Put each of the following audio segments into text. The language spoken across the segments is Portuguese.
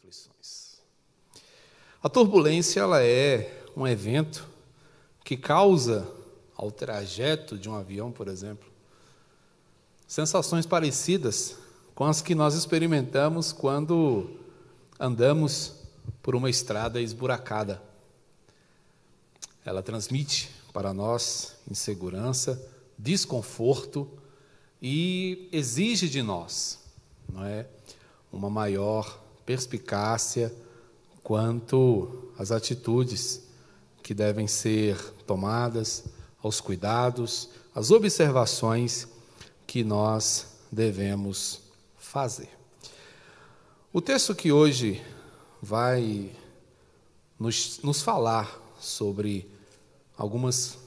aflições. A turbulência ela é um evento que causa ao trajeto de um avião, por exemplo, sensações parecidas com as que nós experimentamos quando andamos por uma estrada esburacada. Ela transmite para nós insegurança, desconforto e exige de nós, não é, uma maior perspicácia quanto às atitudes que devem ser tomadas, aos cuidados, às observações que nós devemos fazer. O texto que hoje vai nos, nos falar sobre algumas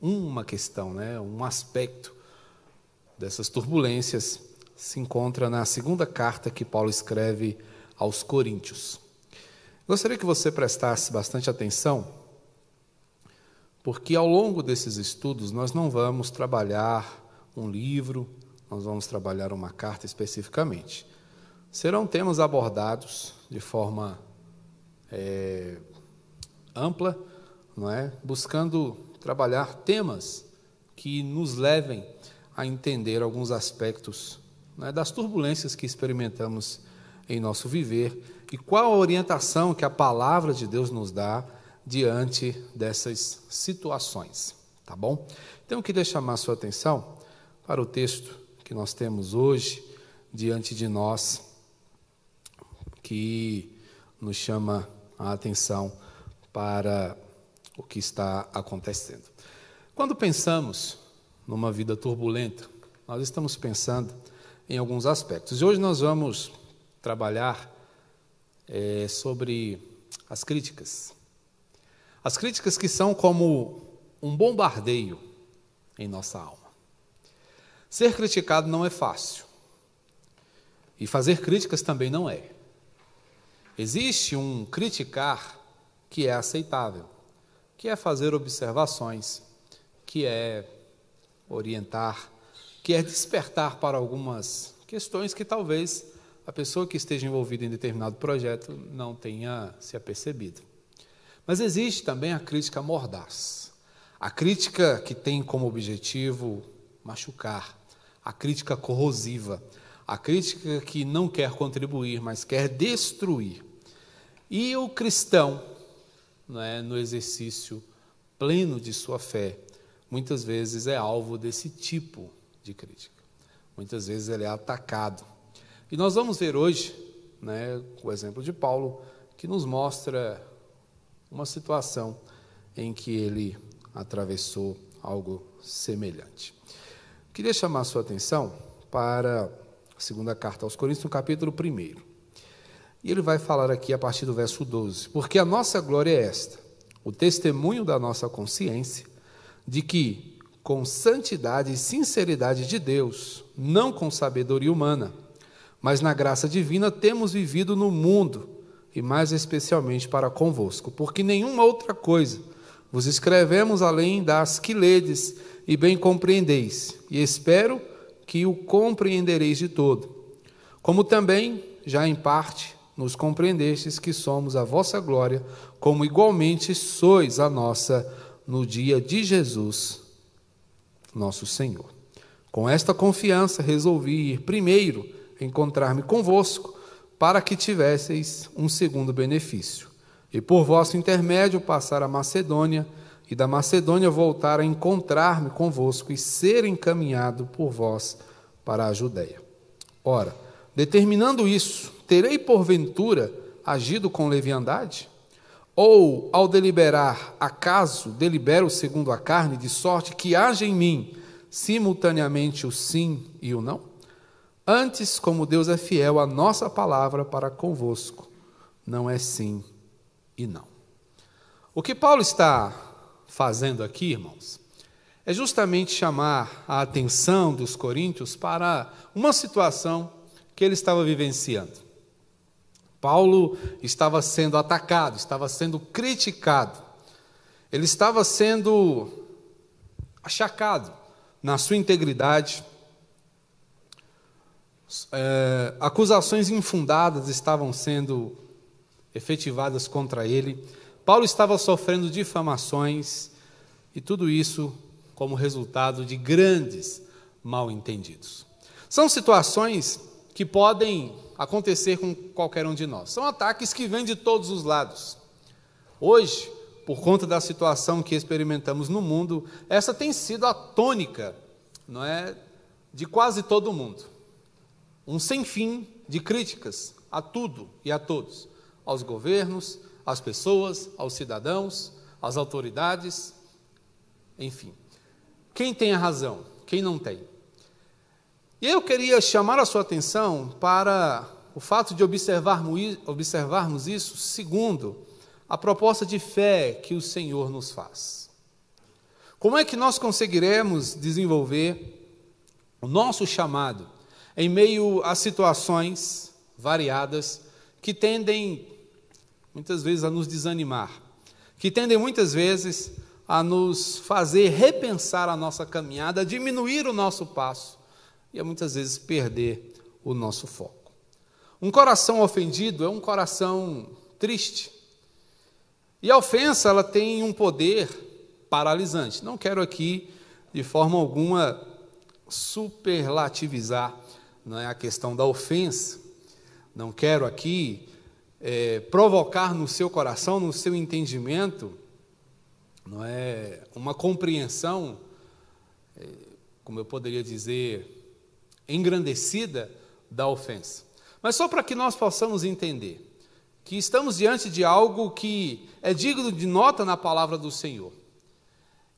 uma questão, né, um aspecto dessas turbulências se encontra na segunda carta que Paulo escreve aos Coríntios. Gostaria que você prestasse bastante atenção, porque ao longo desses estudos nós não vamos trabalhar um livro, nós vamos trabalhar uma carta especificamente. Serão temas abordados de forma é, ampla, não é? buscando trabalhar temas que nos levem a entender alguns aspectos né, das turbulências que experimentamos em nosso viver e qual a orientação que a palavra de Deus nos dá diante dessas situações, tá bom? Então eu queria chamar a sua atenção para o texto que nós temos hoje diante de nós, que nos chama a atenção para o que está acontecendo. Quando pensamos numa vida turbulenta, nós estamos pensando em alguns aspectos. E hoje nós vamos trabalhar é, sobre as críticas. As críticas que são como um bombardeio em nossa alma. Ser criticado não é fácil. E fazer críticas também não é. Existe um criticar que é aceitável, que é fazer observações, que é orientar, que é despertar para algumas questões que talvez a pessoa que esteja envolvida em determinado projeto não tenha se apercebido. Mas existe também a crítica mordaz, a crítica que tem como objetivo machucar, a crítica corrosiva, a crítica que não quer contribuir, mas quer destruir. E o cristão, é, no exercício pleno de sua fé, muitas vezes é alvo desse tipo de crítica. Muitas vezes ele é atacado. E nós vamos ver hoje, né, o exemplo de Paulo, que nos mostra uma situação em que ele atravessou algo semelhante. Queria chamar sua atenção para a segunda carta aos Coríntios, no capítulo 1. E ele vai falar aqui a partir do verso 12: Porque a nossa glória é esta, o testemunho da nossa consciência, de que, com santidade e sinceridade de Deus, não com sabedoria humana, mas na graça divina, temos vivido no mundo, e mais especialmente para convosco, porque nenhuma outra coisa vos escrevemos além das que ledes e bem compreendeis, e espero que o compreendereis de todo. Como também, já em parte, nos compreendestes que somos a vossa glória, como igualmente sois a nossa no dia de Jesus, nosso Senhor. Com esta confiança, resolvi ir primeiro encontrar-me convosco, para que tivesseis um segundo benefício, e por vosso intermédio passar a Macedônia, e da Macedônia voltar a encontrar-me convosco e ser encaminhado por vós para a Judéia. Ora, determinando isso, terei porventura agido com leviandade? Ou, ao deliberar, acaso delibero segundo a carne, de sorte que haja em mim simultaneamente o sim e o não? Antes, como Deus é fiel, a nossa palavra para convosco não é sim e não. O que Paulo está fazendo aqui, irmãos, é justamente chamar a atenção dos coríntios para uma situação que ele estava vivenciando. Paulo estava sendo atacado, estava sendo criticado, ele estava sendo achacado na sua integridade. É, acusações infundadas estavam sendo efetivadas contra ele. Paulo estava sofrendo difamações e tudo isso como resultado de grandes mal-entendidos. São situações que podem acontecer com qualquer um de nós. São ataques que vêm de todos os lados. Hoje, por conta da situação que experimentamos no mundo, essa tem sido a tônica, não é, de quase todo mundo. Um sem fim de críticas a tudo e a todos, aos governos, às pessoas, aos cidadãos, às autoridades, enfim. Quem tem a razão? Quem não tem? E eu queria chamar a sua atenção para o fato de observarmos, observarmos isso segundo a proposta de fé que o Senhor nos faz. Como é que nós conseguiremos desenvolver o nosso chamado em meio a situações variadas que tendem muitas vezes a nos desanimar, que tendem muitas vezes a nos fazer repensar a nossa caminhada, diminuir o nosso passo e a muitas vezes perder o nosso foco. Um coração ofendido é um coração triste. E a ofensa ela tem um poder paralisante. Não quero aqui de forma alguma superlativizar não é, a questão da ofensa. Não quero aqui é, provocar no seu coração, no seu entendimento, não é uma compreensão, é, como eu poderia dizer, engrandecida da ofensa. Mas só para que nós possamos entender que estamos diante de algo que é digno de nota na palavra do Senhor.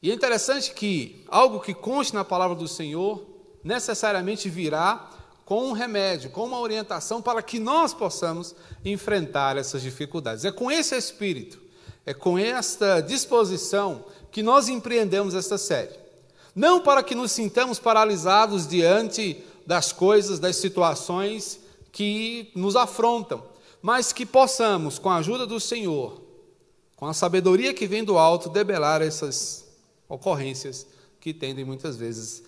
E é interessante que algo que conste na palavra do Senhor necessariamente virá com um remédio, com uma orientação para que nós possamos enfrentar essas dificuldades. É com esse espírito, é com esta disposição que nós empreendemos esta série. Não para que nos sintamos paralisados diante das coisas, das situações que nos afrontam, mas que possamos, com a ajuda do Senhor, com a sabedoria que vem do alto, debelar essas ocorrências que tendem muitas vezes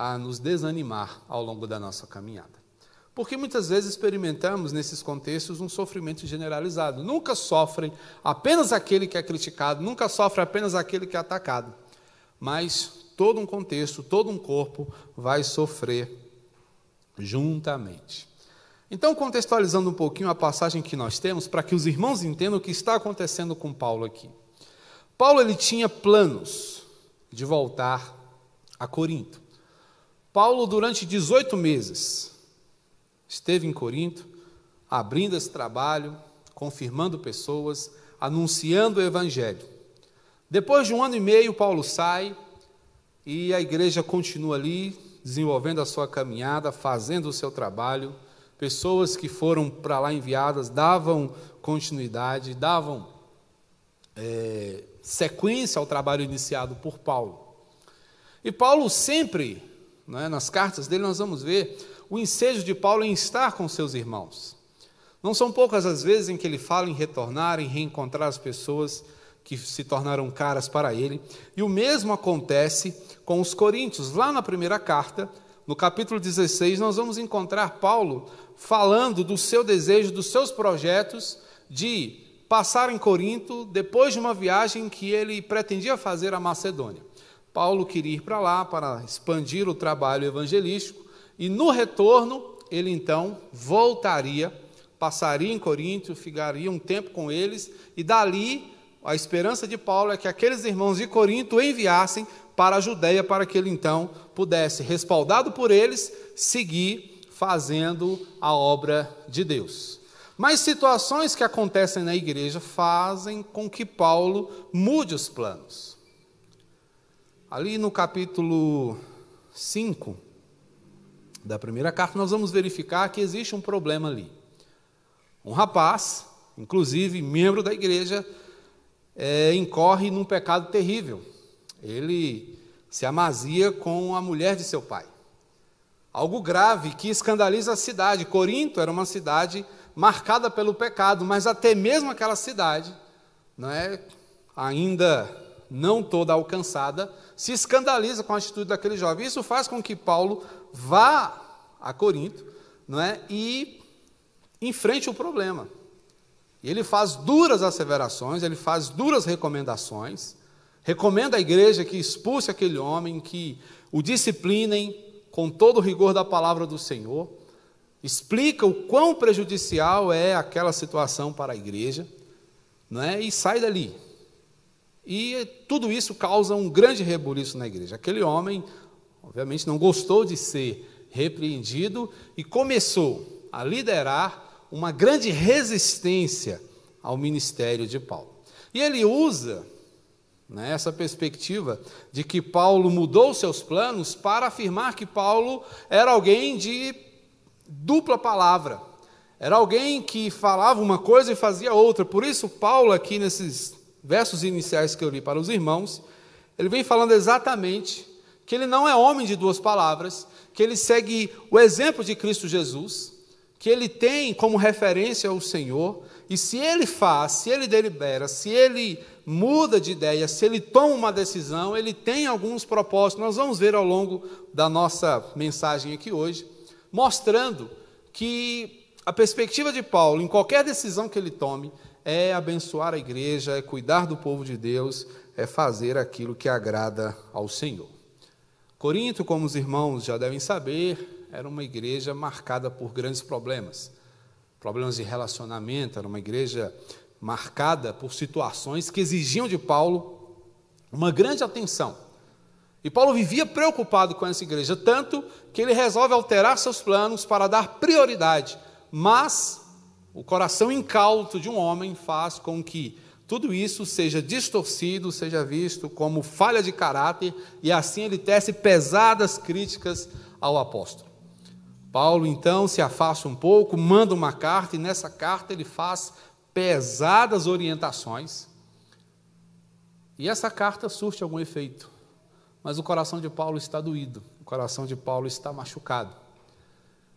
a nos desanimar ao longo da nossa caminhada. Porque muitas vezes experimentamos nesses contextos um sofrimento generalizado. Nunca sofre apenas aquele que é criticado, nunca sofre apenas aquele que é atacado. Mas todo um contexto, todo um corpo vai sofrer juntamente. Então, contextualizando um pouquinho a passagem que nós temos, para que os irmãos entendam o que está acontecendo com Paulo aqui. Paulo ele tinha planos de voltar a Corinto. Paulo, durante 18 meses, esteve em Corinto, abrindo esse trabalho, confirmando pessoas, anunciando o Evangelho. Depois de um ano e meio, Paulo sai e a igreja continua ali, desenvolvendo a sua caminhada, fazendo o seu trabalho. Pessoas que foram para lá enviadas davam continuidade, davam é, sequência ao trabalho iniciado por Paulo. E Paulo sempre né? Nas cartas dele nós vamos ver o ensejo de Paulo em estar com seus irmãos. Não são poucas as vezes em que ele fala em retornar, em reencontrar as pessoas que se tornaram caras para ele. E o mesmo acontece com os coríntios. Lá na primeira carta, no capítulo 16, nós vamos encontrar Paulo falando do seu desejo, dos seus projetos de passar em Corinto depois de uma viagem que ele pretendia fazer à Macedônia. Paulo queria ir para lá para expandir o trabalho evangelístico e no retorno ele então voltaria, passaria em Corinto, ficaria um tempo com eles e dali a esperança de Paulo é que aqueles irmãos de Corinto o enviassem para a Judéia para que ele então pudesse, respaldado por eles, seguir fazendo a obra de Deus. Mas situações que acontecem na igreja fazem com que Paulo mude os planos. Ali no capítulo 5 da primeira carta, nós vamos verificar que existe um problema ali. Um rapaz, inclusive membro da igreja, é, incorre num pecado terrível. Ele se amazia com a mulher de seu pai. Algo grave que escandaliza a cidade. Corinto era uma cidade marcada pelo pecado, mas até mesmo aquela cidade, não é, ainda não toda alcançada, se escandaliza com a atitude daquele jovem. Isso faz com que Paulo vá a Corinto não é, e enfrente o problema. Ele faz duras asseverações, ele faz duras recomendações, recomenda à igreja que expulse aquele homem, que o disciplinem com todo o rigor da palavra do Senhor, explica o quão prejudicial é aquela situação para a igreja, não é? e sai dali. E tudo isso causa um grande rebuliço na igreja. Aquele homem, obviamente, não gostou de ser repreendido e começou a liderar uma grande resistência ao ministério de Paulo. E ele usa né, essa perspectiva de que Paulo mudou seus planos para afirmar que Paulo era alguém de dupla palavra. Era alguém que falava uma coisa e fazia outra. Por isso, Paulo, aqui nesses versos iniciais que eu li para os irmãos, ele vem falando exatamente que ele não é homem de duas palavras, que ele segue o exemplo de Cristo Jesus, que ele tem como referência o Senhor, e se ele faz, se ele delibera, se ele muda de ideia, se ele toma uma decisão, ele tem alguns propósitos. Nós vamos ver ao longo da nossa mensagem aqui hoje, mostrando que a perspectiva de Paulo, em qualquer decisão que ele tome, é abençoar a igreja, é cuidar do povo de Deus, é fazer aquilo que agrada ao Senhor. Corinto, como os irmãos já devem saber, era uma igreja marcada por grandes problemas, problemas de relacionamento, era uma igreja marcada por situações que exigiam de Paulo uma grande atenção. E Paulo vivia preocupado com essa igreja, tanto que ele resolve alterar seus planos para dar prioridade, mas o coração incauto de um homem faz com que tudo isso seja distorcido, seja visto como falha de caráter, e assim ele tece pesadas críticas ao apóstolo. Paulo então se afasta um pouco, manda uma carta, e nessa carta ele faz pesadas orientações. E essa carta surte algum efeito, mas o coração de Paulo está doído, o coração de Paulo está machucado.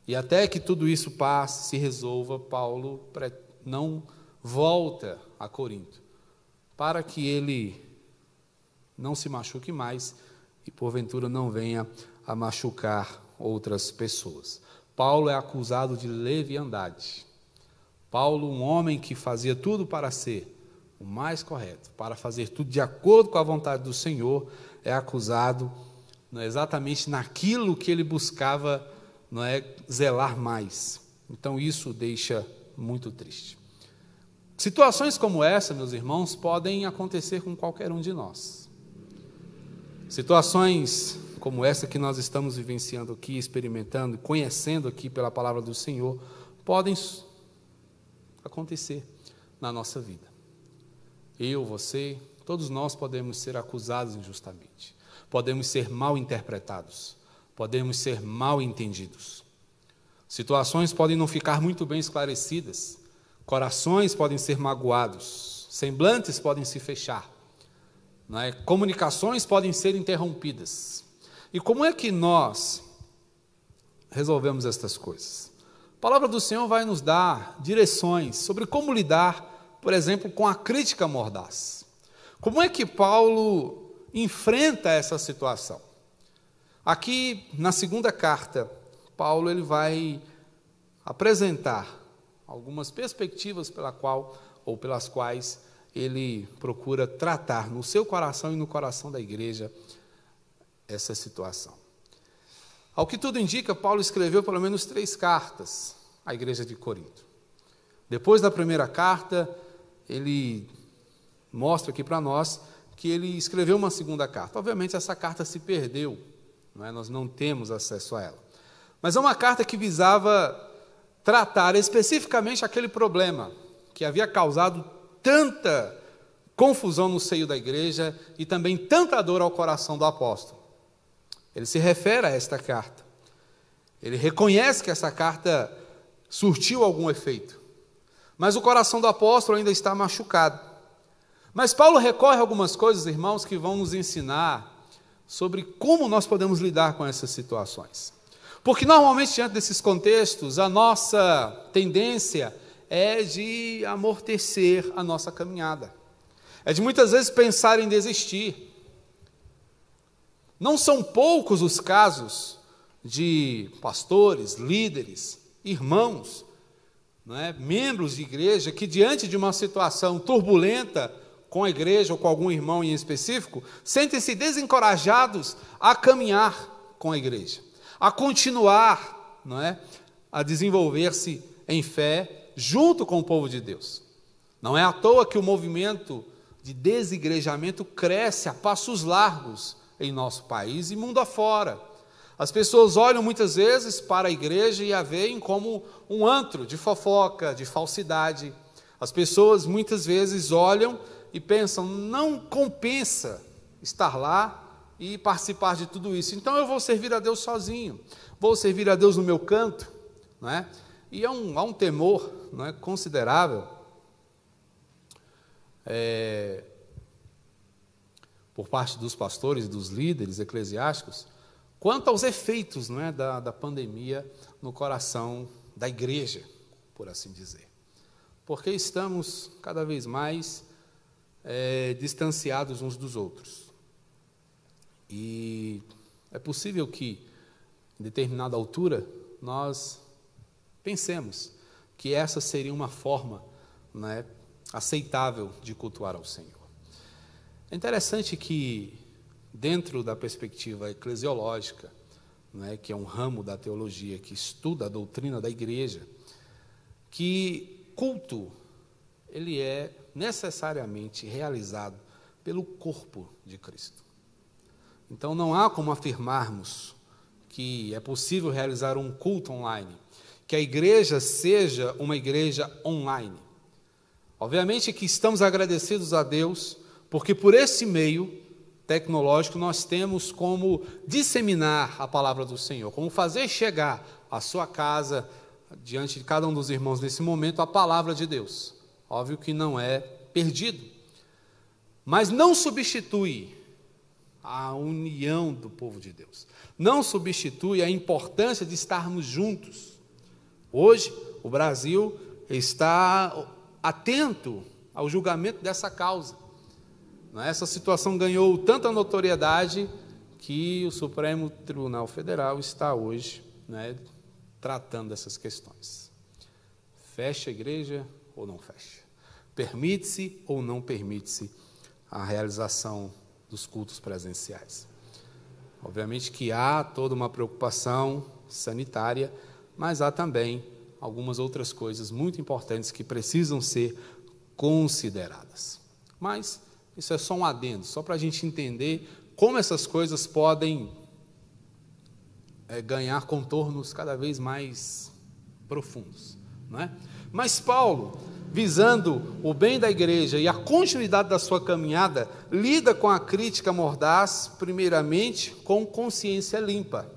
E até que tudo isso passe, se resolva, Paulo não volta a Corinto, para que ele não se machuque mais e porventura não venha a machucar outras pessoas. Paulo é acusado de leviandade. Paulo, um homem que fazia tudo para ser o mais correto, para fazer tudo de acordo com a vontade do Senhor, é acusado não é, exatamente naquilo que ele buscava não é, zelar mais. Então isso deixa muito triste. Situações como essa, meus irmãos, podem acontecer com qualquer um de nós. Situações como essa que nós estamos vivenciando aqui, experimentando, conhecendo aqui pela palavra do Senhor, podem acontecer na nossa vida. Eu, você, todos nós podemos ser acusados injustamente, podemos ser mal interpretados, podemos ser mal entendidos. Situações podem não ficar muito bem esclarecidas, corações podem ser magoados, semblantes podem se fechar, é? comunicações podem ser interrompidas. E como é que nós resolvemos estas coisas? A palavra do Senhor vai nos dar direções sobre como lidar, por exemplo, com a crítica mordaz. Como é que Paulo enfrenta essa situação? Aqui na segunda carta, Paulo ele vai apresentar algumas perspectivas pela qual ou pelas quais ele procura tratar no seu coração e no coração da igreja essa situação. Ao que tudo indica, Paulo escreveu pelo menos três cartas à igreja de Corinto. Depois da primeira carta, ele mostra aqui para nós que ele escreveu uma segunda carta. Obviamente, essa carta se perdeu, não é? nós não temos acesso a ela. Mas é uma carta que visava tratar especificamente aquele problema que havia causado tanta confusão no seio da igreja e também tanta dor ao coração do apóstolo. Ele se refere a esta carta. Ele reconhece que essa carta surtiu algum efeito. Mas o coração do apóstolo ainda está machucado. Mas Paulo recorre a algumas coisas, irmãos, que vão nos ensinar sobre como nós podemos lidar com essas situações. Porque normalmente, diante desses contextos, a nossa tendência é de amortecer a nossa caminhada. É de muitas vezes pensar em desistir. Não são poucos os casos de pastores, líderes, irmãos, é, membros de igreja que, diante de uma situação turbulenta com a igreja ou com algum irmão em específico, sentem-se desencorajados a caminhar com a igreja, a continuar não é, a desenvolver-se em fé junto com o povo de Deus. Não é à toa que o movimento de desigrejamento cresce a passos largos em nosso país e mundo afora. As pessoas olham muitas vezes para a igreja e a veem como um antro de fofoca, de falsidade. As pessoas muitas vezes olham e pensam, não compensa estar lá e participar de tudo isso. Então eu vou servir a Deus sozinho, vou servir a Deus no meu canto, não é? E há um, há um temor não é, considerável é, por parte dos pastores, dos líderes eclesiásticos, quanto aos efeitos não é, da, da pandemia no coração da igreja, por assim dizer. Porque estamos cada vez mais é, distanciados uns dos outros. E é possível que, em determinada altura, nós pensemos que essa seria uma forma né, aceitável de cultuar ao Senhor. É interessante que, dentro da perspectiva eclesiológica, né, que é um ramo da teologia que estuda a doutrina da igreja, que culto ele é necessariamente realizado pelo corpo de Cristo. Então não há como afirmarmos que é possível realizar um culto online, que a igreja seja uma igreja online. Obviamente que estamos agradecidos a Deus, porque por esse meio tecnológico nós temos como disseminar a palavra do Senhor, como fazer chegar à sua casa, diante de cada um dos irmãos nesse momento, a palavra de Deus. Óbvio que não é perdido, mas não substitui a união do povo de Deus, não substitui a importância de estarmos juntos. Hoje, o Brasil está atento ao julgamento dessa causa. É? Essa situação ganhou tanta notoriedade que o Supremo Tribunal Federal está hoje né, tratando dessas questões. Fecha a igreja ou não fecha? Permite-se ou não permite-se a realização dos cultos presenciais? Obviamente que há toda uma preocupação sanitária, mas há também algumas outras coisas muito importantes que precisam ser consideradas. Mas isso é só um adendo, só para a gente entender como essas coisas podem é, ganhar contornos cada vez mais profundos. Não é? Mas Paulo, visando o bem da igreja e a continuidade da sua caminhada, lida com a crítica mordaz, primeiramente com consciência limpa.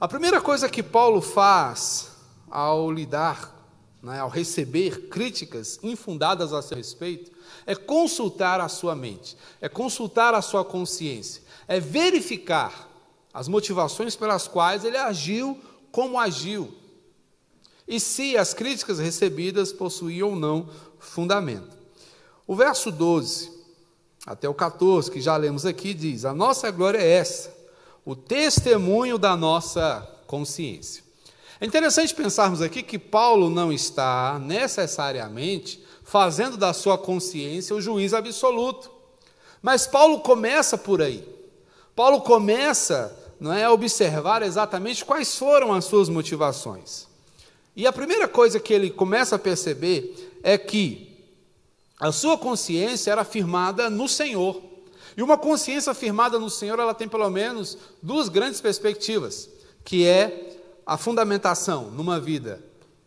A primeira coisa que Paulo faz ao lidar, né, ao receber críticas infundadas a seu respeito, é consultar a sua mente, é consultar a sua consciência, é verificar as motivações pelas quais ele agiu como agiu, e se as críticas recebidas possuíam ou não fundamento. O verso 12 até o 14, que já lemos aqui, diz: A nossa glória é essa, o testemunho da nossa consciência. É interessante pensarmos aqui que Paulo não está necessariamente fazendo da sua consciência o juiz absoluto. Mas Paulo começa por aí. Paulo começa não é, a observar exatamente quais foram as suas motivações. E a primeira coisa que ele começa a perceber é que a sua consciência era firmada no Senhor. E uma consciência firmada no Senhor, ela tem pelo menos duas grandes perspectivas, que é a fundamentação numa vida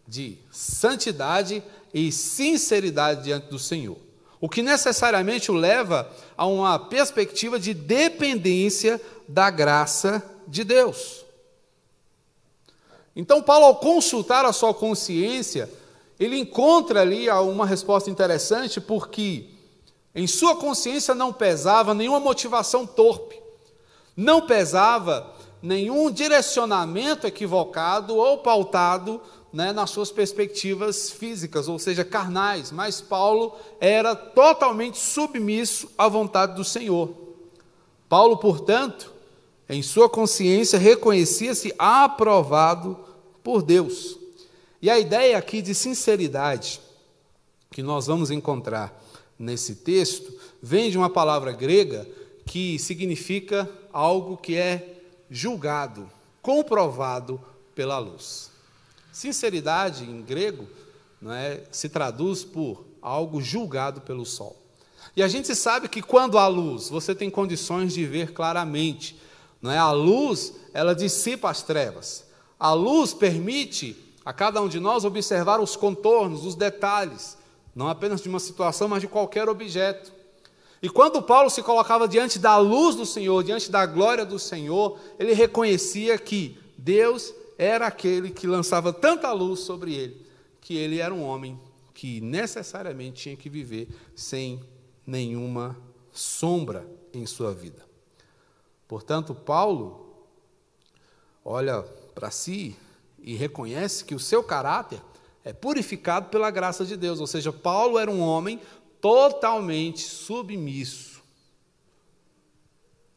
de santidade e sinceridade diante do Senhor. O que necessariamente o leva a uma perspectiva de dependência da graça de Deus. Então, Paulo, ao consultar a sua consciência, ele encontra ali uma resposta interessante, porque em sua consciência não pesava nenhuma motivação torpe, não pesava nenhum direcionamento equivocado ou pautado né, nas suas perspectivas físicas, ou seja, carnais, mas Paulo era totalmente submisso à vontade do Senhor. Paulo, portanto, em sua consciência, reconhecia-se aprovado por Deus. E a ideia aqui de sinceridade que nós vamos encontrar nesse texto vem de uma palavra grega que significa algo que é julgado, comprovado pela luz. Sinceridade em grego não é, se traduz por algo julgado pelo sol. E a gente sabe que quando há luz, você tem condições de ver claramente. Não é? A luz, ela dissipa as trevas. A luz permite a cada um de nós observar os contornos, os detalhes, não apenas de uma situação, mas de qualquer objeto. E quando Paulo se colocava diante da luz do Senhor, diante da glória do Senhor, ele reconhecia que Deus era aquele que lançava tanta luz sobre ele, que ele era um homem que necessariamente tinha que viver sem nenhuma sombra em sua vida. Portanto, Paulo olha para si e reconhece que o seu caráter é purificado pela graça de Deus. Ou seja, Paulo era um homem totalmente submisso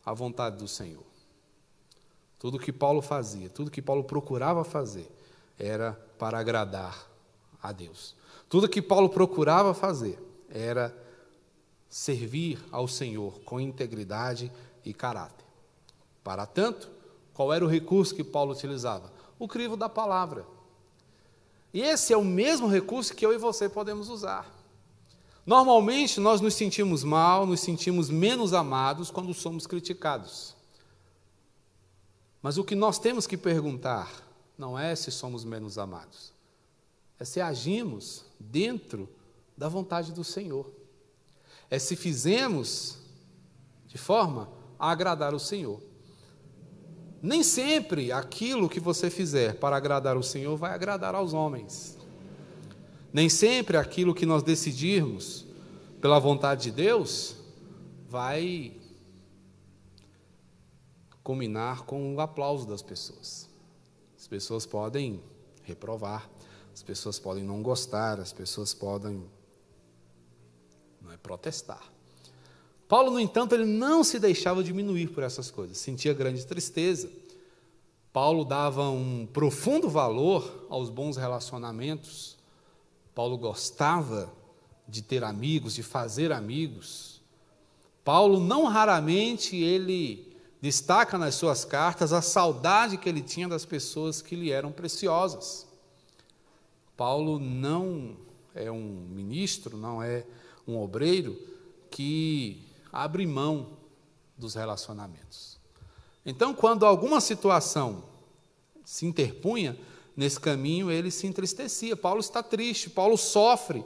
à vontade do Senhor. Tudo que Paulo fazia, tudo que Paulo procurava fazer, era para agradar a Deus. Tudo que Paulo procurava fazer era servir ao Senhor com integridade e caráter. Para tanto, qual era o recurso que Paulo utilizava? o crivo da palavra. E esse é o mesmo recurso que eu e você podemos usar. Normalmente nós nos sentimos mal, nos sentimos menos amados quando somos criticados. Mas o que nós temos que perguntar não é se somos menos amados, é se agimos dentro da vontade do Senhor. É se fizemos de forma a agradar o Senhor. Nem sempre aquilo que você fizer para agradar o Senhor vai agradar aos homens. Nem sempre aquilo que nós decidirmos pela vontade de Deus vai combinar com o aplauso das pessoas. As pessoas podem reprovar, as pessoas podem não gostar, as pessoas podem não é, protestar. Paulo, no entanto, ele não se deixava diminuir por essas coisas, sentia grande tristeza. Paulo dava um profundo valor aos bons relacionamentos. Paulo gostava de ter amigos, de fazer amigos. Paulo não raramente ele destaca nas suas cartas a saudade que ele tinha das pessoas que lhe eram preciosas. Paulo não é um ministro, não é um obreiro que abre mão dos relacionamentos. Então, quando alguma situação se interpunha nesse caminho, ele se entristecia. Paulo está triste, Paulo sofre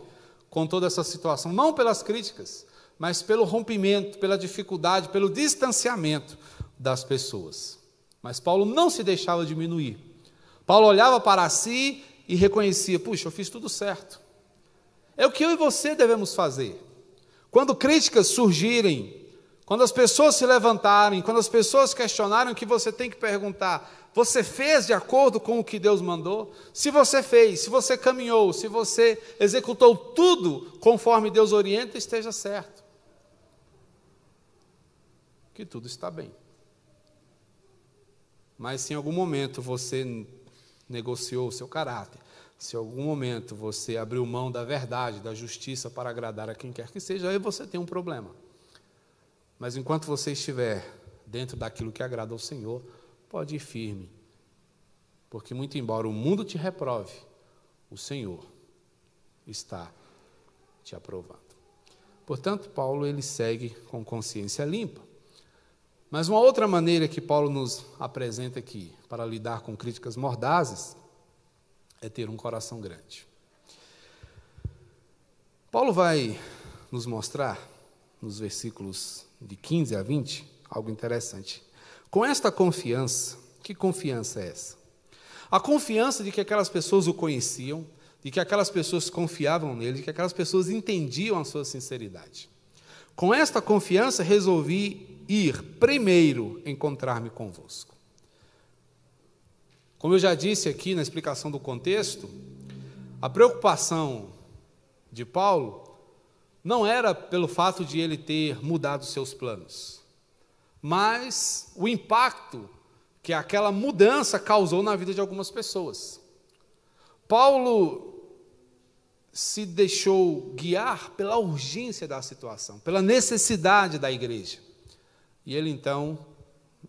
com toda essa situação, não pelas críticas, mas pelo rompimento, pela dificuldade, pelo distanciamento das pessoas. Mas Paulo não se deixava diminuir. Paulo olhava para si e reconhecia: puxa, eu fiz tudo certo. É o que eu e você devemos fazer. Quando críticas surgirem, quando as pessoas se levantarem, quando as pessoas questionarem, o que você tem que perguntar: você fez de acordo com o que Deus mandou? Se você fez, se você caminhou, se você executou tudo conforme Deus orienta, esteja certo. Que tudo está bem. Mas se em algum momento você negociou o seu caráter, se em algum momento você abriu mão da verdade, da justiça para agradar a quem quer que seja, aí você tem um problema. Mas enquanto você estiver dentro daquilo que agrada ao Senhor, pode ir firme. Porque, muito embora o mundo te reprove, o Senhor está te aprovando. Portanto, Paulo ele segue com consciência limpa. Mas uma outra maneira que Paulo nos apresenta aqui para lidar com críticas mordazes é ter um coração grande. Paulo vai nos mostrar, nos versículos de 15 a 20, algo interessante. Com esta confiança, que confiança é essa? A confiança de que aquelas pessoas o conheciam, de que aquelas pessoas confiavam nele, de que aquelas pessoas entendiam a sua sinceridade. Com esta confiança, resolvi ir primeiro encontrar-me convosco. Como eu já disse aqui na explicação do contexto, a preocupação de Paulo não era pelo fato de ele ter mudado seus planos, mas o impacto que aquela mudança causou na vida de algumas pessoas. Paulo se deixou guiar pela urgência da situação, pela necessidade da igreja. E ele então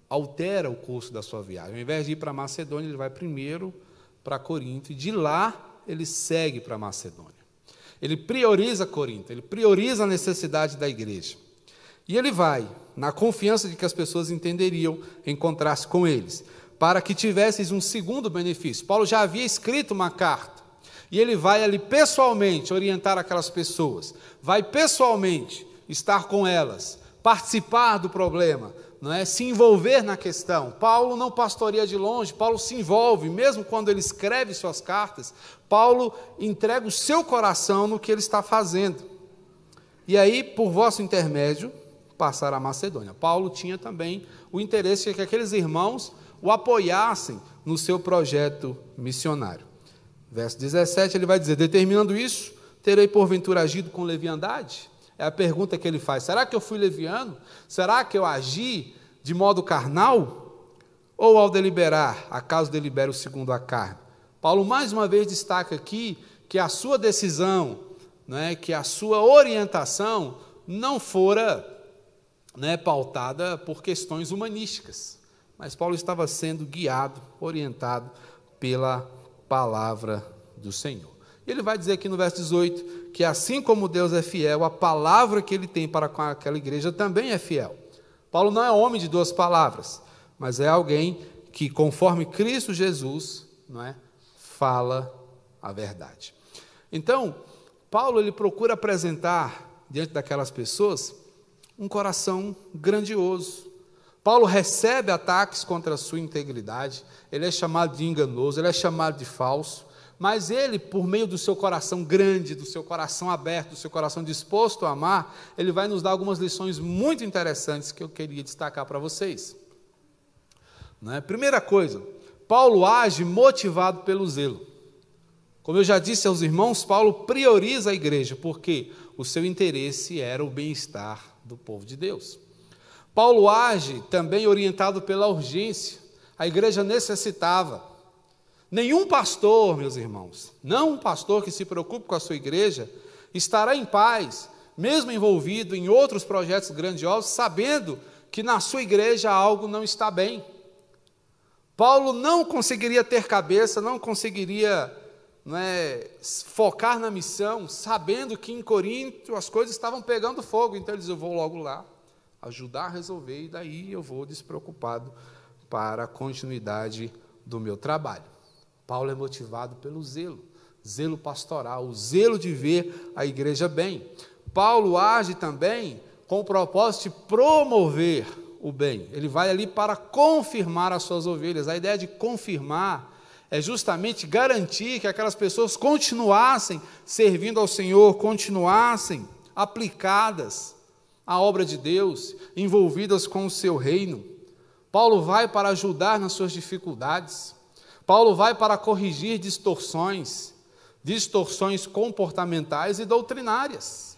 altera o curso da sua viagem. Ao invés de ir para Macedônia, ele vai primeiro para Corinto e de lá ele segue para Macedônia. Ele prioriza Corinto, ele prioriza a necessidade da igreja. E ele vai, na confiança de que as pessoas entenderiam, encontrar-se com eles, para que tivesseis um segundo benefício. Paulo já havia escrito uma carta, e ele vai ali pessoalmente orientar aquelas pessoas, vai pessoalmente estar com elas, participar do problema, não é? se envolver na questão. Paulo não pastoreia de longe, Paulo se envolve, mesmo quando ele escreve suas cartas, Paulo entrega o seu coração no que ele está fazendo. E aí, por vosso intermédio, passar a Macedônia. Paulo tinha também o interesse de que aqueles irmãos o apoiassem no seu projeto missionário. Verso 17, ele vai dizer: Determinando isso, terei porventura agido com leviandade? É a pergunta que ele faz. Será que eu fui leviano? Será que eu agi de modo carnal? Ou ao deliberar, acaso delibero segundo a carne? Paulo mais uma vez destaca aqui que a sua decisão, né, que a sua orientação não fora né, pautada por questões humanísticas, mas Paulo estava sendo guiado, orientado pela palavra do Senhor. Ele vai dizer aqui no verso 18 que assim como Deus é fiel, a palavra que ele tem para com aquela igreja também é fiel. Paulo não é homem de duas palavras, mas é alguém que, conforme Cristo Jesus, não é, fala a verdade. Então, Paulo ele procura apresentar diante daquelas pessoas um coração grandioso. Paulo recebe ataques contra a sua integridade, ele é chamado de enganoso, ele é chamado de falso, mas ele, por meio do seu coração grande, do seu coração aberto, do seu coração disposto a amar, ele vai nos dar algumas lições muito interessantes que eu queria destacar para vocês. Né? Primeira coisa, Paulo age motivado pelo zelo. Como eu já disse aos irmãos, Paulo prioriza a igreja, porque o seu interesse era o bem-estar do povo de Deus. Paulo age também orientado pela urgência. A igreja necessitava. Nenhum pastor, meus irmãos, não um pastor que se preocupe com a sua igreja, estará em paz, mesmo envolvido em outros projetos grandiosos, sabendo que na sua igreja algo não está bem. Paulo não conseguiria ter cabeça, não conseguiria não é, focar na missão, sabendo que em Corinto as coisas estavam pegando fogo. Então ele diz: Eu vou logo lá ajudar a resolver, e daí eu vou despreocupado para a continuidade do meu trabalho. Paulo é motivado pelo zelo, zelo pastoral, o zelo de ver a igreja bem. Paulo age também com o propósito de promover o bem. Ele vai ali para confirmar as suas ovelhas. A ideia de confirmar é justamente garantir que aquelas pessoas continuassem servindo ao Senhor, continuassem aplicadas à obra de Deus, envolvidas com o seu reino. Paulo vai para ajudar nas suas dificuldades. Paulo vai para corrigir distorções, distorções comportamentais e doutrinárias.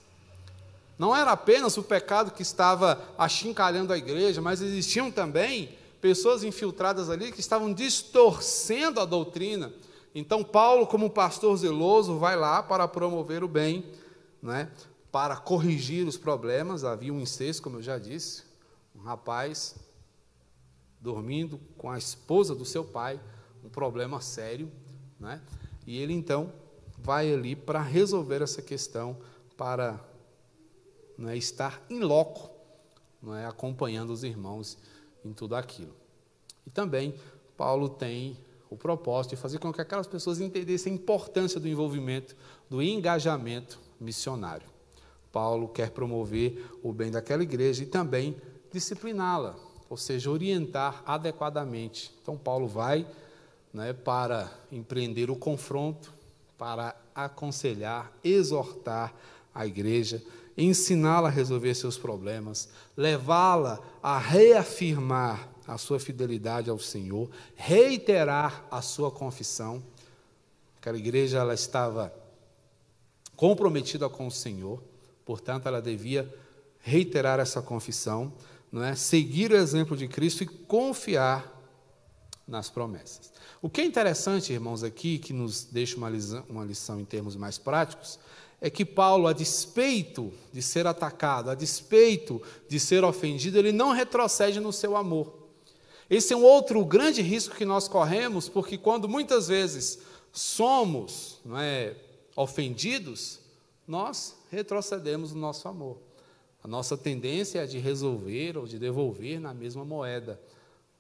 Não era apenas o pecado que estava achincalhando a igreja, mas existiam também pessoas infiltradas ali que estavam distorcendo a doutrina. Então, Paulo, como pastor zeloso, vai lá para promover o bem, né? para corrigir os problemas. Havia um incesto, como eu já disse, um rapaz dormindo com a esposa do seu pai, um problema sério, né? E ele então vai ali para resolver essa questão, para é, estar em loco, não é, acompanhando os irmãos em tudo aquilo. E também Paulo tem o propósito de fazer com que aquelas pessoas entendessem a importância do envolvimento, do engajamento missionário. Paulo quer promover o bem daquela igreja e também discipliná-la, ou seja, orientar adequadamente. Então, Paulo vai né, para empreender o confronto, para aconselhar, exortar a igreja, ensiná-la a resolver seus problemas, levá-la a reafirmar a sua fidelidade ao Senhor, reiterar a sua confissão. Aquela igreja ela estava comprometida com o Senhor, portanto ela devia reiterar essa confissão, não é? Seguir o exemplo de Cristo e confiar nas promessas. O que é interessante, irmãos, aqui, que nos deixa uma lição, uma lição em termos mais práticos, é que Paulo, a despeito de ser atacado, a despeito de ser ofendido, ele não retrocede no seu amor. Esse é um outro grande risco que nós corremos, porque quando muitas vezes somos é, ofendidos, nós retrocedemos no nosso amor. A nossa tendência é de resolver ou de devolver na mesma moeda.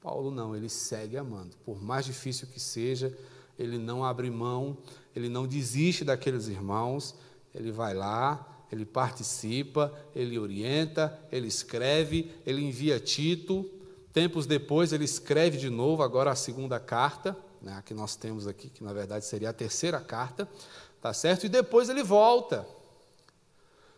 Paulo não, ele segue amando. Por mais difícil que seja, ele não abre mão, ele não desiste daqueles irmãos, ele vai lá, ele participa, ele orienta, ele escreve, ele envia Tito. Tempos depois, ele escreve de novo, agora a segunda carta, né, que nós temos aqui, que na verdade seria a terceira carta, tá certo? E depois ele volta.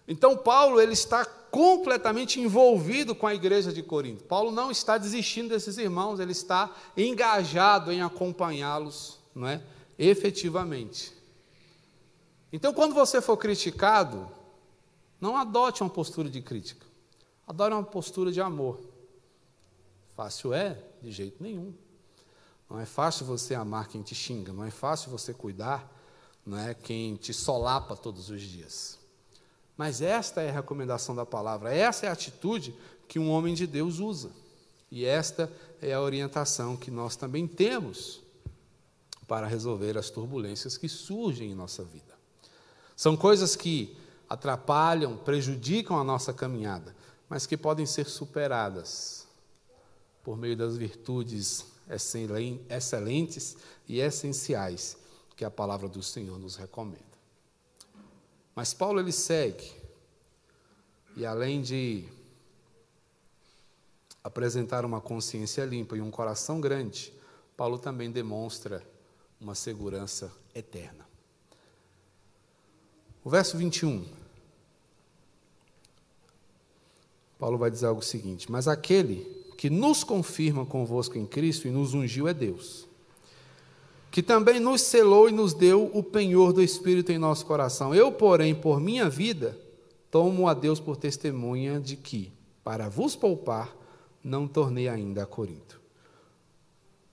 Então Paulo ele está completamente envolvido com a igreja de Corinto. Paulo não está desistindo desses irmãos, ele está engajado em acompanhá-los, não é? Efetivamente. Então, quando você for criticado, não adote uma postura de crítica. Adore uma postura de amor. Fácil é? De jeito nenhum. Não é fácil você amar quem te xinga, não é fácil você cuidar, não é quem te solapa todos os dias. Mas esta é a recomendação da palavra, essa é a atitude que um homem de Deus usa. E esta é a orientação que nós também temos para resolver as turbulências que surgem em nossa vida. São coisas que atrapalham, prejudicam a nossa caminhada, mas que podem ser superadas por meio das virtudes excelentes e essenciais que a palavra do Senhor nos recomenda. Mas Paulo ele segue, e além de apresentar uma consciência limpa e um coração grande, Paulo também demonstra uma segurança eterna. O verso 21. Paulo vai dizer algo seguinte: Mas aquele que nos confirma convosco em Cristo e nos ungiu é Deus que também nos selou e nos deu o penhor do Espírito em nosso coração. Eu, porém, por minha vida, tomo a Deus por testemunha de que, para vos poupar, não tornei ainda a Corinto.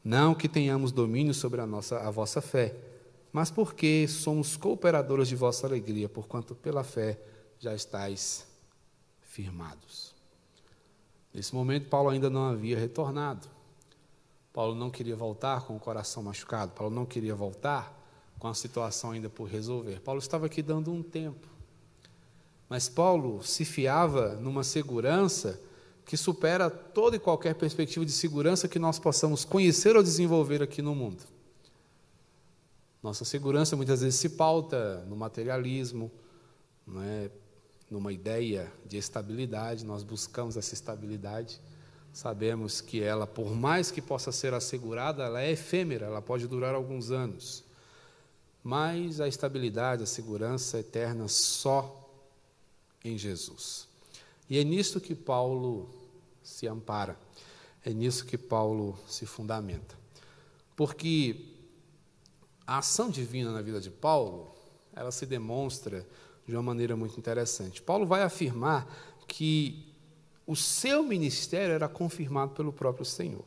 Não que tenhamos domínio sobre a, nossa, a vossa fé, mas porque somos cooperadores de vossa alegria, porquanto pela fé já estáis firmados. Nesse momento, Paulo ainda não havia retornado. Paulo não queria voltar com o coração machucado, Paulo não queria voltar com a situação ainda por resolver. Paulo estava aqui dando um tempo. Mas Paulo se fiava numa segurança que supera toda e qualquer perspectiva de segurança que nós possamos conhecer ou desenvolver aqui no mundo. Nossa segurança muitas vezes se pauta no materialismo, não é? numa ideia de estabilidade, nós buscamos essa estabilidade. Sabemos que ela, por mais que possa ser assegurada, ela é efêmera, ela pode durar alguns anos. Mas a estabilidade, a segurança eterna só em Jesus. E é nisto que Paulo se ampara, é nisso que Paulo se fundamenta. Porque a ação divina na vida de Paulo, ela se demonstra de uma maneira muito interessante. Paulo vai afirmar que o seu ministério era confirmado pelo próprio Senhor.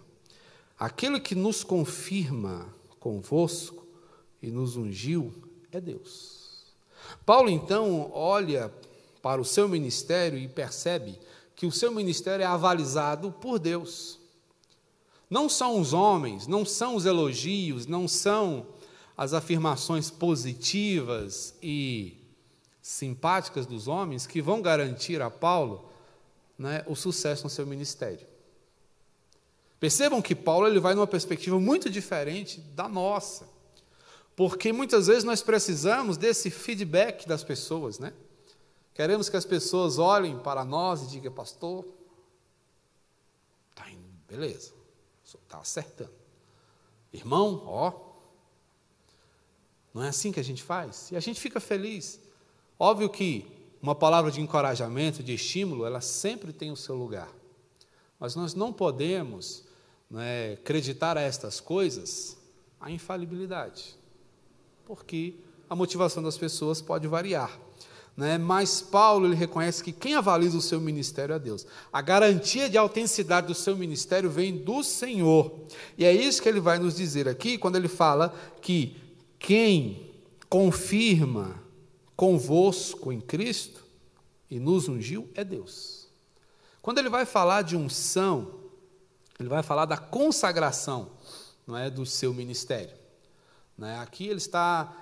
Aquele que nos confirma convosco e nos ungiu é Deus. Paulo então olha para o seu ministério e percebe que o seu ministério é avalizado por Deus. Não são os homens, não são os elogios, não são as afirmações positivas e simpáticas dos homens que vão garantir a Paulo né, o sucesso no seu ministério. Percebam que Paulo ele vai numa perspectiva muito diferente da nossa, porque muitas vezes nós precisamos desse feedback das pessoas, né? Queremos que as pessoas olhem para nós e digam, pastor, está indo, beleza, está acertando. Irmão, ó, não é assim que a gente faz? E a gente fica feliz. Óbvio que uma palavra de encorajamento, de estímulo, ela sempre tem o seu lugar. Mas nós não podemos né, acreditar a estas coisas a infalibilidade, porque a motivação das pessoas pode variar. Né? Mas Paulo ele reconhece que quem avaliza o seu ministério é Deus. A garantia de autenticidade do seu ministério vem do Senhor. E é isso que ele vai nos dizer aqui quando ele fala que quem confirma convosco em Cristo e nos ungiu é Deus. Quando ele vai falar de unção, ele vai falar da consagração não é, do seu ministério. Né? Aqui ele está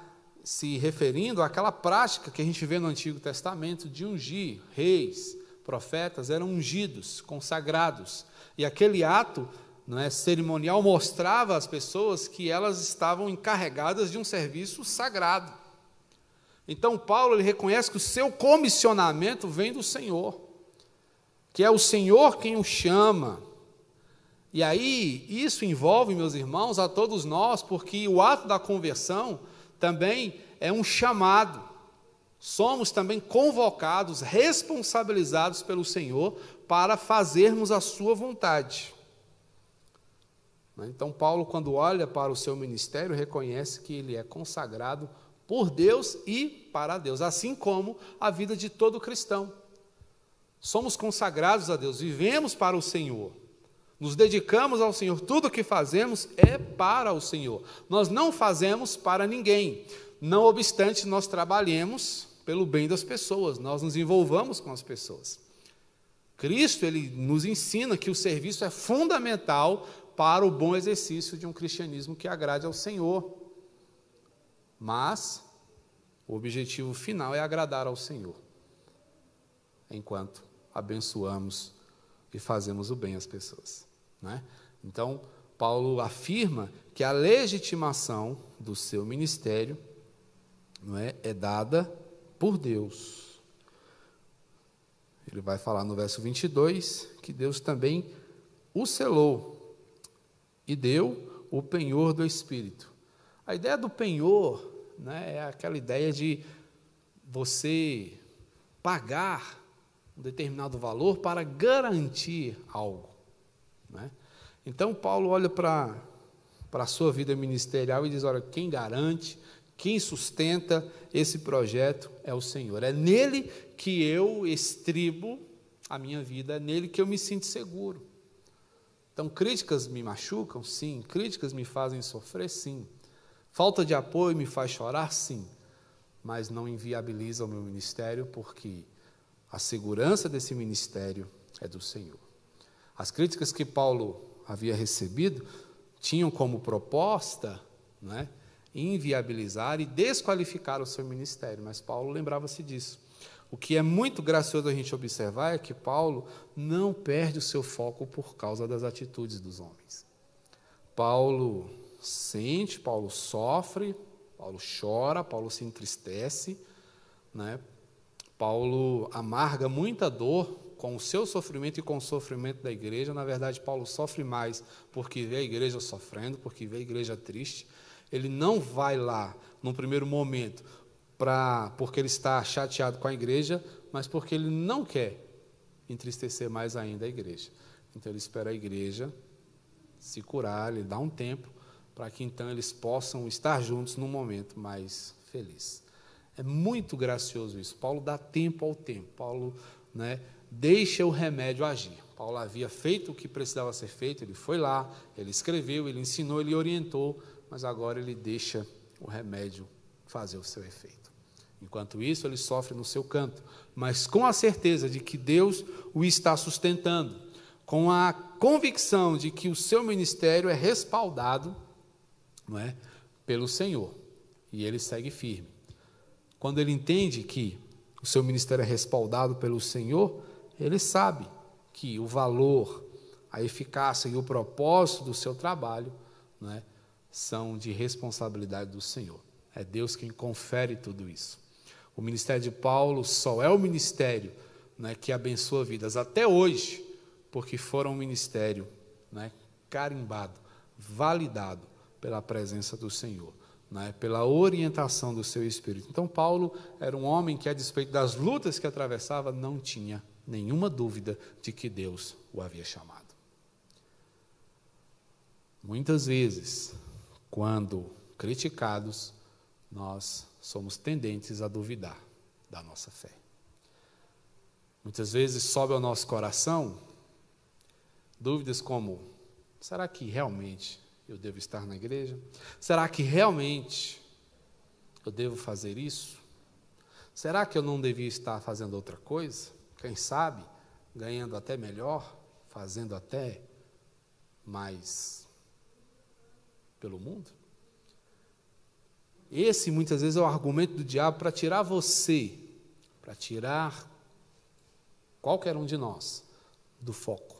se referindo àquela prática que a gente vê no Antigo Testamento de ungir reis, profetas, eram ungidos, consagrados. E aquele ato não é, cerimonial mostrava às pessoas que elas estavam encarregadas de um serviço sagrado. Então Paulo ele reconhece que o seu comissionamento vem do Senhor, que é o Senhor quem o chama, e aí, isso envolve, meus irmãos, a todos nós, porque o ato da conversão também é um chamado. Somos também convocados, responsabilizados pelo Senhor para fazermos a sua vontade. Então, Paulo, quando olha para o seu ministério, reconhece que ele é consagrado por Deus e para Deus, assim como a vida de todo cristão. Somos consagrados a Deus, vivemos para o Senhor nos dedicamos ao Senhor, tudo o que fazemos é para o Senhor. Nós não fazemos para ninguém. Não obstante, nós trabalhemos pelo bem das pessoas, nós nos envolvamos com as pessoas. Cristo, ele nos ensina que o serviço é fundamental para o bom exercício de um cristianismo que agrade ao Senhor. Mas o objetivo final é agradar ao Senhor, enquanto abençoamos e fazemos o bem às pessoas. Né? Então, Paulo afirma que a legitimação do seu ministério não é, é dada por Deus. Ele vai falar no verso 22 que Deus também o selou e deu o penhor do Espírito. A ideia do penhor né, é aquela ideia de você pagar um determinado valor para garantir algo. Né? Então, Paulo olha para a sua vida ministerial e diz: olha, quem garante, quem sustenta esse projeto é o Senhor. É nele que eu estribo a minha vida, é nele que eu me sinto seguro. Então, críticas me machucam? Sim. Críticas me fazem sofrer? Sim. Falta de apoio me faz chorar? Sim. Mas não inviabiliza o meu ministério, porque a segurança desse ministério é do Senhor. As críticas que Paulo havia recebido tinham como proposta né, inviabilizar e desqualificar o seu ministério, mas Paulo lembrava-se disso. O que é muito gracioso a gente observar é que Paulo não perde o seu foco por causa das atitudes dos homens. Paulo sente, Paulo sofre, Paulo chora, Paulo se entristece, né? Paulo amarga muita dor com o seu sofrimento e com o sofrimento da igreja. Na verdade, Paulo sofre mais porque vê a igreja sofrendo, porque vê a igreja triste. Ele não vai lá, num primeiro momento, pra, porque ele está chateado com a igreja, mas porque ele não quer entristecer mais ainda a igreja. Então, ele espera a igreja se curar, ele dá um tempo para que então eles possam estar juntos num momento mais feliz. É muito gracioso isso. Paulo dá tempo ao tempo. Paulo né, deixa o remédio agir. Paulo havia feito o que precisava ser feito, ele foi lá, ele escreveu, ele ensinou, ele orientou, mas agora ele deixa o remédio fazer o seu efeito. Enquanto isso, ele sofre no seu canto, mas com a certeza de que Deus o está sustentando, com a convicção de que o seu ministério é respaldado não é, pelo Senhor, e ele segue firme. Quando ele entende que o seu ministério é respaldado pelo Senhor, ele sabe que o valor, a eficácia e o propósito do seu trabalho né, são de responsabilidade do Senhor. É Deus quem confere tudo isso. O ministério de Paulo só é o ministério né, que abençoa vidas até hoje, porque foram um ministério né, carimbado, validado pela presença do Senhor, né, pela orientação do seu espírito. Então, Paulo era um homem que, a despeito das lutas que atravessava, não tinha nenhuma dúvida de que Deus o havia chamado. Muitas vezes, quando criticados, nós somos tendentes a duvidar. da nossa fé. Muitas vezes sobe ao nosso coração dúvidas como: será que realmente eu devo estar na igreja? Será que realmente eu devo fazer isso? Será que eu não devia estar fazendo outra coisa? Quem sabe, ganhando até melhor, fazendo até mais pelo mundo? Esse muitas vezes é o argumento do diabo para tirar você, para tirar qualquer um de nós, do foco.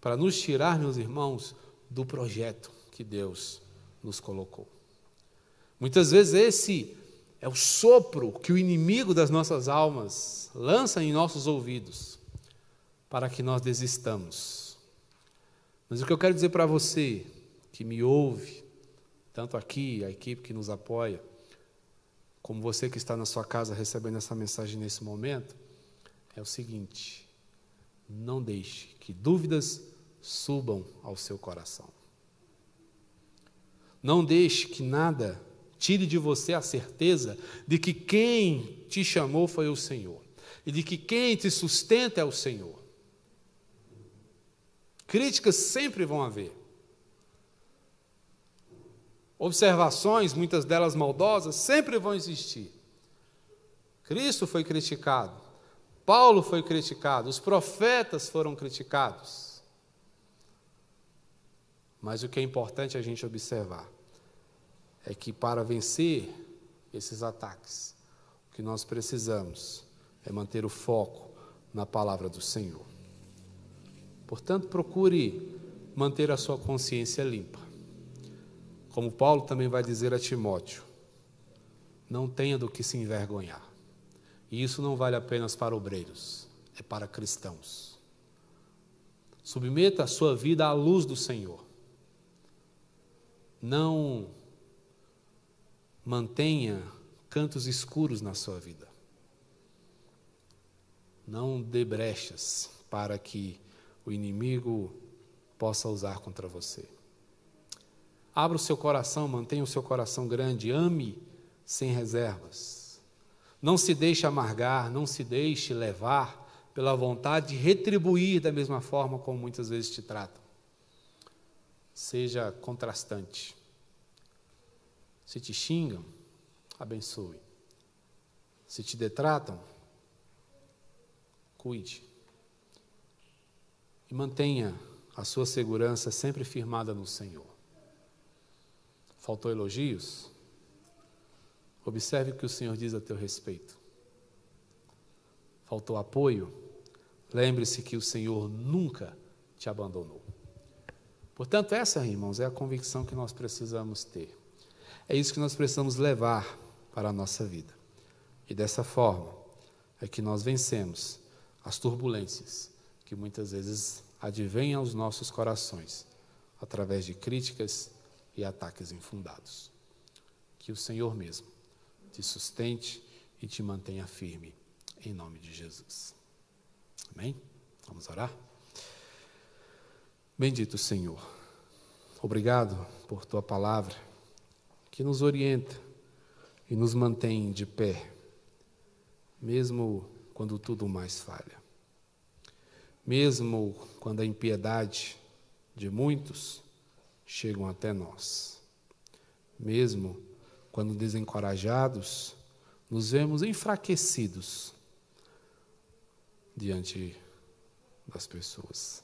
Para nos tirar, meus irmãos, do projeto que Deus nos colocou. Muitas vezes esse é o sopro que o inimigo das nossas almas lança em nossos ouvidos para que nós desistamos. Mas o que eu quero dizer para você que me ouve, tanto aqui, a equipe que nos apoia, como você que está na sua casa recebendo essa mensagem nesse momento, é o seguinte: não deixe que dúvidas subam ao seu coração. Não deixe que nada tire de você a certeza de que quem te chamou foi o Senhor e de que quem te sustenta é o Senhor. Críticas sempre vão haver. Observações, muitas delas maldosas, sempre vão existir. Cristo foi criticado, Paulo foi criticado, os profetas foram criticados. Mas o que é importante a gente observar é que para vencer esses ataques, o que nós precisamos é manter o foco na palavra do Senhor. Portanto, procure manter a sua consciência limpa. Como Paulo também vai dizer a Timóteo, não tenha do que se envergonhar. E isso não vale apenas para obreiros, é para cristãos. Submeta a sua vida à luz do Senhor. Não mantenha cantos escuros na sua vida. Não dê brechas para que o inimigo possa usar contra você. Abra o seu coração, mantenha o seu coração grande, ame sem reservas. Não se deixe amargar, não se deixe levar pela vontade de retribuir da mesma forma como muitas vezes te tratam. Seja contrastante. Se te xingam, abençoe. Se te detratam, cuide. E mantenha a sua segurança sempre firmada no Senhor. Faltou elogios? Observe o que o Senhor diz a teu respeito. Faltou apoio? Lembre-se que o Senhor nunca te abandonou. Portanto, essa, irmãos, é a convicção que nós precisamos ter. É isso que nós precisamos levar para a nossa vida. E dessa forma é que nós vencemos as turbulências que muitas vezes advêm aos nossos corações através de críticas e ataques infundados. Que o Senhor mesmo te sustente e te mantenha firme, em nome de Jesus. Amém? Vamos orar? Bendito Senhor, obrigado por tua palavra que nos orienta e nos mantém de pé, mesmo quando tudo mais falha. Mesmo quando a impiedade de muitos chegam até nós. Mesmo quando desencorajados, nos vemos enfraquecidos diante das pessoas,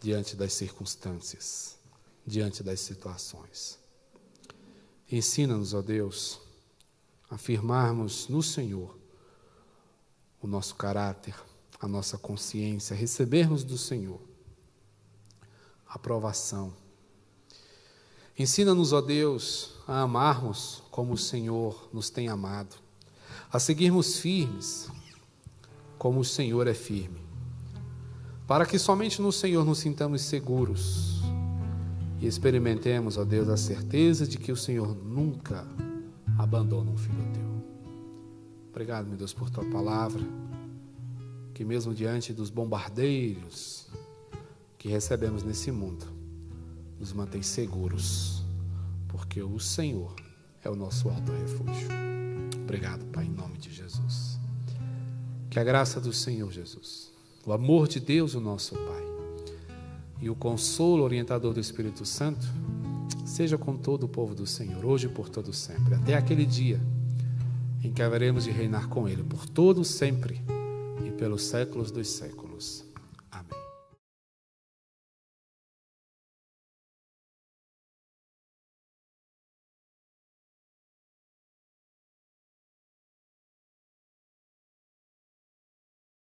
diante das circunstâncias, diante das situações. Ensina-nos, ó Deus, a afirmarmos no Senhor o nosso caráter, a nossa consciência, recebermos do Senhor aprovação Ensina-nos, ó Deus, a amarmos como o Senhor nos tem amado, a seguirmos firmes como o Senhor é firme, para que somente no Senhor nos sintamos seguros e experimentemos, ó Deus, a certeza de que o Senhor nunca abandona um filho teu. Obrigado, meu Deus, por tua palavra, que mesmo diante dos bombardeiros que recebemos nesse mundo, nos mantém seguros, porque o Senhor é o nosso alto refúgio. Obrigado, Pai, em nome de Jesus. Que a graça do Senhor Jesus, o amor de Deus, o nosso Pai, e o consolo orientador do Espírito Santo seja com todo o povo do Senhor, hoje e por todo sempre, até aquele dia em que haveremos de reinar com Ele por todo sempre e pelos séculos dos séculos.